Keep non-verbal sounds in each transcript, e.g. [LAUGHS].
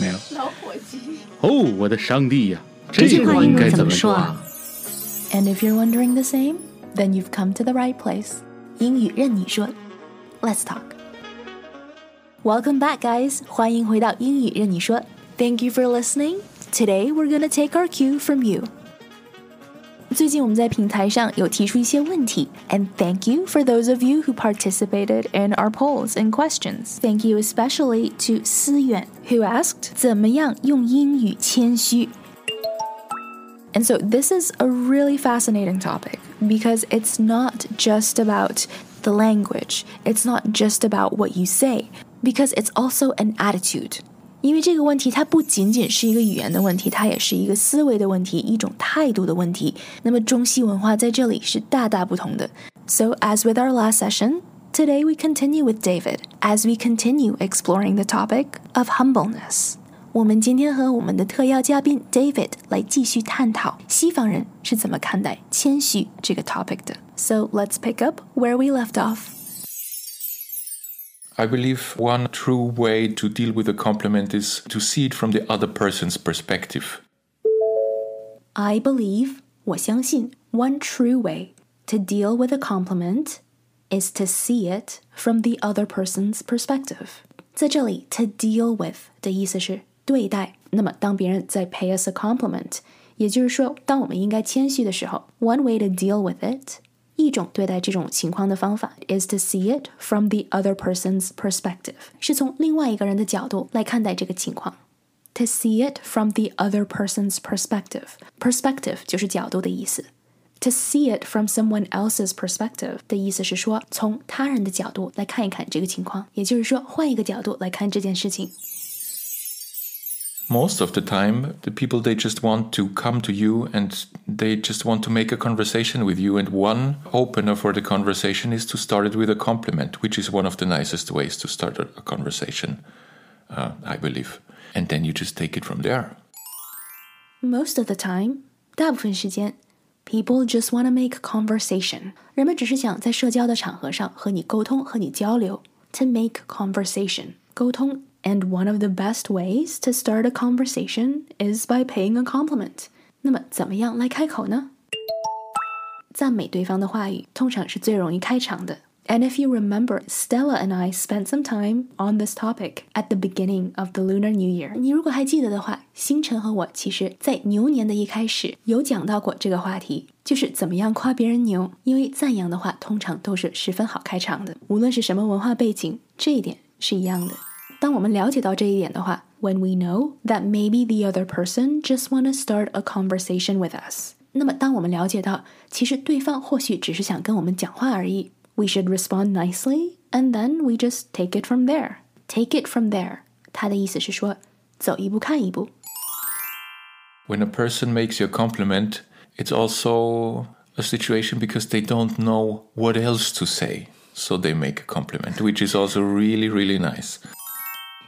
没有。老伙计。哦，我的上帝呀！这句话应该怎么说啊？And [LAUGHS] if you're wondering the same, then you've come to the right place. 英语韧你说，Let's talk. Welcome back, guys. 欢迎回到英语韧你说。Thank you for listening. Today we're gonna take our cue from you. 最近我们在平台上有提出一些问题，and thank you for those of you who participated in our polls and questions. Thank you especially to 思远 who asked 怎么样用英语谦虚。And so this is a really fascinating topic because it's not just about the language. It's not just about what you say because it's also an attitude. 因为这个问题它不仅仅是一个语言的问题，它也是一个思维的问题，一种态度的问题。那么中西文化在这里是大大不同的。So as with our last session, today we continue with David as we continue exploring the topic of humbleness. 我们今天和我们的特邀嘉宾 David 来继续探讨西方人是怎么看待谦虚这个 topic 的。So let's pick up where we left off. I believe one true way to deal with a compliment is to see it from the other person's perspective. I believe, 我相信, one true way to deal with a compliment is to see it from the other person's perspective. 在这里，to deal with 的意思是对待。那么，当别人在 pay us a compliment，也就是说，当我们应该谦虚的时候，one way to deal with it 一种对待这种情况的方法 is to see it from the other person's perspective，是从另外一个人的角度来看待这个情况。To see it from the other person's perspective，perspective 就是角度的意思。To see it from someone else's perspective 的意思是说，从他人的角度来看一看这个情况，也就是说，换一个角度来看这件事情。 most of the time the people they just want to come to you and they just want to make a conversation with you and one opener for the conversation is to start it with a compliment which is one of the nicest ways to start a, conversation uh, i believe and then you just take it from there most of the time 大部分时间 people just want to make conversation 人们只是想在社交的场合上和你沟通和你交流 to make conversation 沟通 and one of the best ways to start a conversation is by paying a compliment. 那么，怎么样来开口呢？赞美对方的话语通常是最容易开场的。And if you remember, Stella and I spent some time on this topic at the beginning of the Lunar New Year. 你如果还记得的话，星辰和我其实在牛年的一开始有讲到过这个话题，就是怎么样夸别人牛。因为赞扬的话通常都是十分好开场的，无论是什么文化背景，这一点是一样的。 当我们了解到这一点的话，when we know that maybe the other person just want to start a conversation with us，那么当我们了解到其实对方或许只是想跟我们讲话而已，we should respond nicely and then we just take it from there. Take it from there，它的意思是说走一步看一步。When a person makes you a compliment, it's also a situation because they don't know what else to say. So they make a compliment, which is also really, really nice.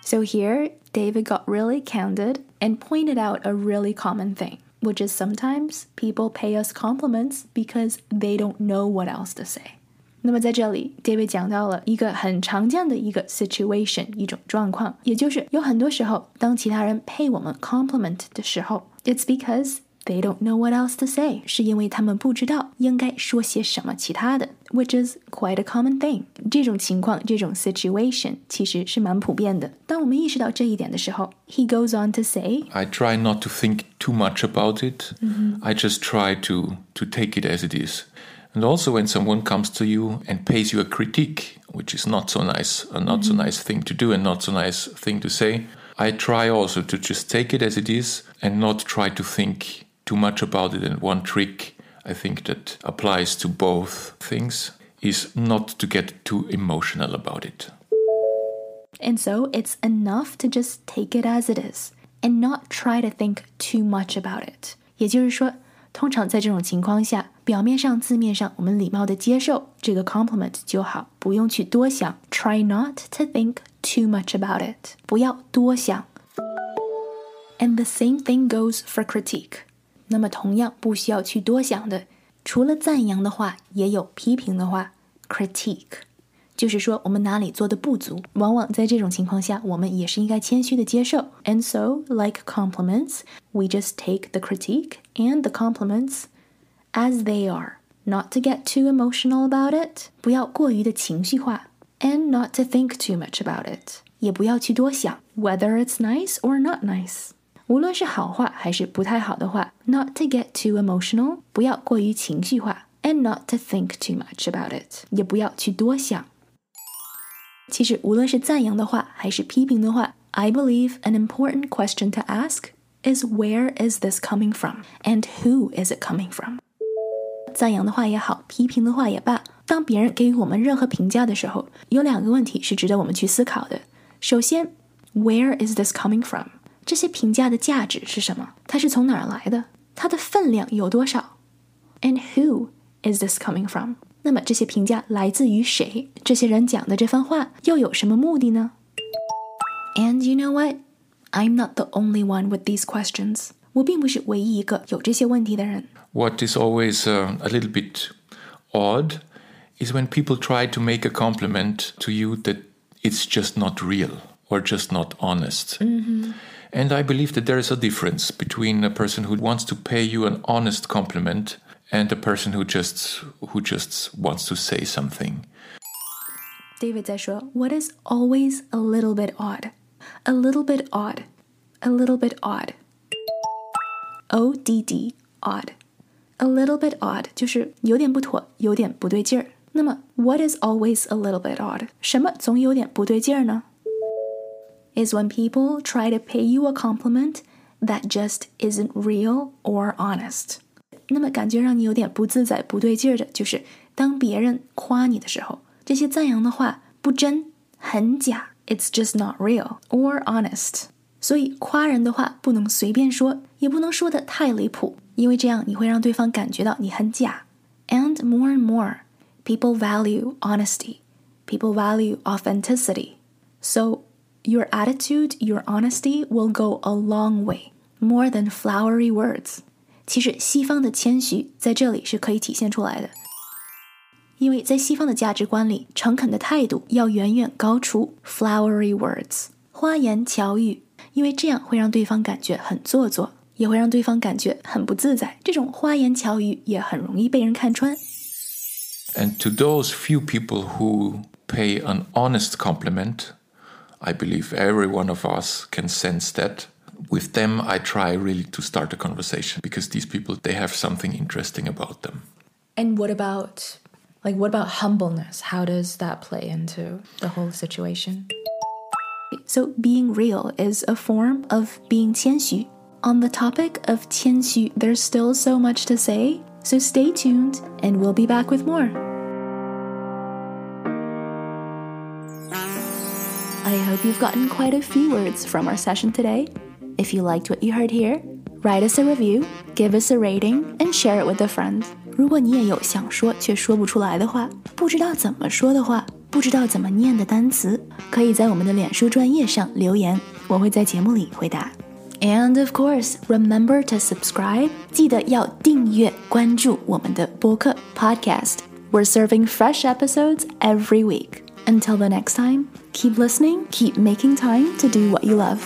So here, David got really candid and pointed out a really common thing, which is sometimes people pay us compliments because they don't know what else to say. 那么在这里，David 讲到了一个很常见的一个 situation，一种状况，也就是有很多时候，当其他人 pay 我们 compliment 的时候，it's because they don't know what else to say，是因为他们不知道应该说些什么其他的，which is quite a common thing。这种情况，这种 situation 其实是蛮普遍的。当我们意识到这一点的时候，he goes on to say，I try not to think too much about it. I just try to to take it as it is. And also, when someone comes to you and pays you a critique, which is not so nice, a not so nice thing to do and not so nice thing to say, I try also to just take it as it is and not try to think too much about it. And one trick I think that applies to both things is not to get too emotional about it. And so it's enough to just take it as it is and not try to think too much about it. 也就是说，通常在这种情况下，表面上、字面上，我们礼貌的接受这个 compliment 就好，不用去多想。Try not to think too much about it，不要多想。And the same thing goes for critique。 那么同样不需要去多想的，除了赞扬的话，也有批评的话，critique。就是说我们哪里做的不足，往往在这种情况下，我们也是应该谦虚的接受。And so, like compliments, we just take the critique and the compliments as they are, not to get too emotional about it，不要过于的情绪化，and not to think too much about it，也不要去多想，whether it's nice or not nice。 无论是好话还是不太好的话，not to get too emotional，不要过于情绪化，and not to think too much about it，也不要去多想。其实，无论是赞扬的话还是批评的话，I believe an important question to ask is where is this coming from and who is it coming from？赞扬的话也好，批评的话也罢，当别人给予我们任何评价的时候，有两个问题是值得我们去思考的。首先，Where is this coming from？ 这些评价的价值是什么？它是从哪儿来的？它的分量有多少？And who is this coming from？那么这些评价来自于谁？这些人讲的这番话又有什么目的呢？And you know what? I'm not the only one with these questions. 我并不是唯一一个有这些问题的人。What is always uh, a little bit odd is when people try to make a compliment to you that it's just not real or just not honest. And I believe that there is a difference between a person who wants to pay you an honest compliment and a person who just who just wants to say something. David 在说，What is always a little bit odd, a little bit odd, a little bit odd. O D D odd, a little bit odd 就是有点不妥，有点不对劲儿。那么，What is always a little bit odd？什么总有点不对劲儿呢 ？Is when people try to pay you a compliment that just isn't real or honest. 那么感觉让你有点不自在、不对劲儿的，就是当别人夸你的时候，这些赞扬的话不真、很假，it's just not real or honest。所以夸人的话不能随便说，也不能说的太离谱，因为这样你会让对方感觉到你很假。And more and more, people value honesty. People value authenticity. So your attitude, your honesty will go a long way, more than flowery words. 其实西方的谦虚在这里是可以体现出来的，因为在西方的价值观里，诚恳的态度要远远高出 flowery words 花言巧语，因为这样会让对方感觉很做作，也会让对方感觉很不自在。这种花言巧语也很容易被人看穿。 And to those few people who pay an honest compliment, I believe every one of us can sense that. With them, I try really to start a conversation because these people, they have something interesting about them. And what about like what about humbleness? How does that play into the whole situation? So being real is a form of being 谦虚. On the topic of 谦虚, there's still so much to say, so stay tuned and we'll be back with more. I hope you've gotten quite a few words from our session today. If you liked what you heard here, write us a review, give us a rating, and share it with a friend. 如果你也有想说却说不出来的话，不知道怎么说的话，不知道怎么念的单词，可以在我们的脸书专页上留言，我会在节目里回答。And of course, remember to subscribe. 记得要订阅关注我们的播客 podcast. We're serving fresh episodes every week. Until the next time keep listening, keep making time to do what you love.